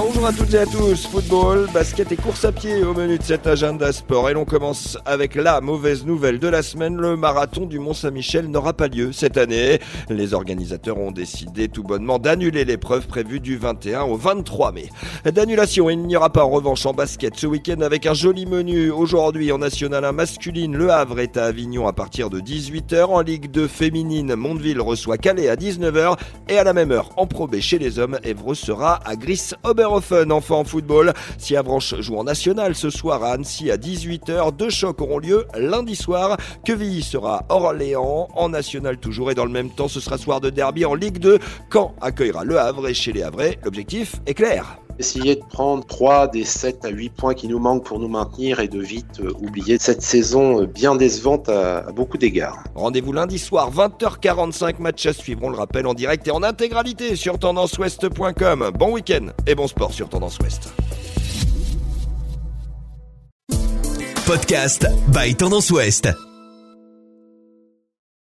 Bonjour à toutes et à tous. Football, basket et course à pied au menu de cet agenda sport. Et l'on commence avec la mauvaise nouvelle de la semaine. Le marathon du Mont-Saint-Michel n'aura pas lieu cette année. Les organisateurs ont décidé tout bonnement d'annuler l'épreuve prévue du 21 au 23 mai. D'annulation, il n'y aura pas en revanche en basket ce week-end avec un joli menu. Aujourd'hui en National 1 masculine, Le Havre est à Avignon à partir de 18h. En Ligue 2 féminine, Mondeville reçoit Calais à 19h. Et à la même heure, en Pro B chez les hommes, Évreux sera à Gris Enfin en football. Si Avranches joue en national ce soir à Annecy à 18h, deux chocs auront lieu lundi soir. Quevilly sera Orléans en national toujours et dans le même temps ce sera soir de derby en Ligue 2. Caen accueillera le Havre et chez les Havrais, l'objectif est clair essayer de prendre 3 des 7 à 8 points qui nous manquent pour nous maintenir et de vite euh, oublier cette saison euh, bien décevante à, à beaucoup d'égards. Rendez-vous lundi soir, 20h45, match à suivre, on le rappelle en direct et en intégralité sur tendanceouest.com. Bon week-end et bon sport sur Tendance Ouest. Podcast by Tendance Ouest.